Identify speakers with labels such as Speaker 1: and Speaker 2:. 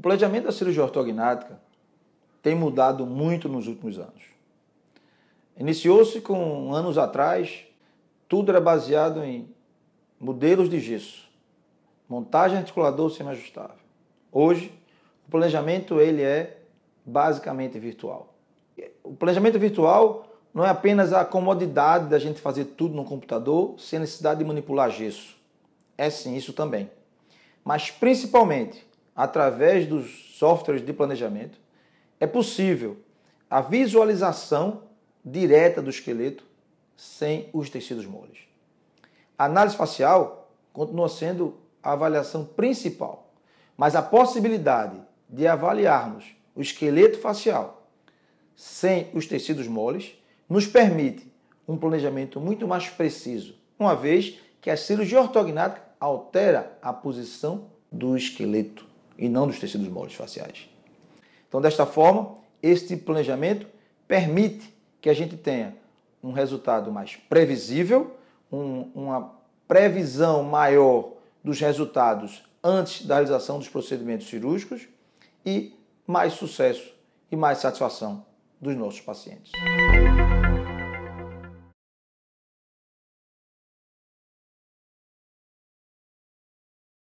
Speaker 1: O planejamento da cirurgia ortognática tem mudado muito nos últimos anos. Iniciou-se com anos atrás, tudo era baseado em modelos de gesso, montagem articulador semi-ajustável. Hoje, o planejamento ele é basicamente virtual. O planejamento virtual não é apenas a comodidade da gente fazer tudo no computador sem a necessidade de manipular gesso. É sim isso também. Mas principalmente através dos softwares de planejamento, é possível a visualização direta do esqueleto sem os tecidos moles. A análise facial continua sendo a avaliação principal, mas a possibilidade de avaliarmos o esqueleto facial sem os tecidos moles nos permite um planejamento muito mais preciso, uma vez que a cirurgia ortognática altera a posição do esqueleto e não dos tecidos moles faciais. Então, desta forma, este planejamento permite que a gente tenha um resultado mais previsível, um, uma previsão maior dos resultados antes da realização dos procedimentos cirúrgicos e mais sucesso e mais satisfação dos nossos pacientes.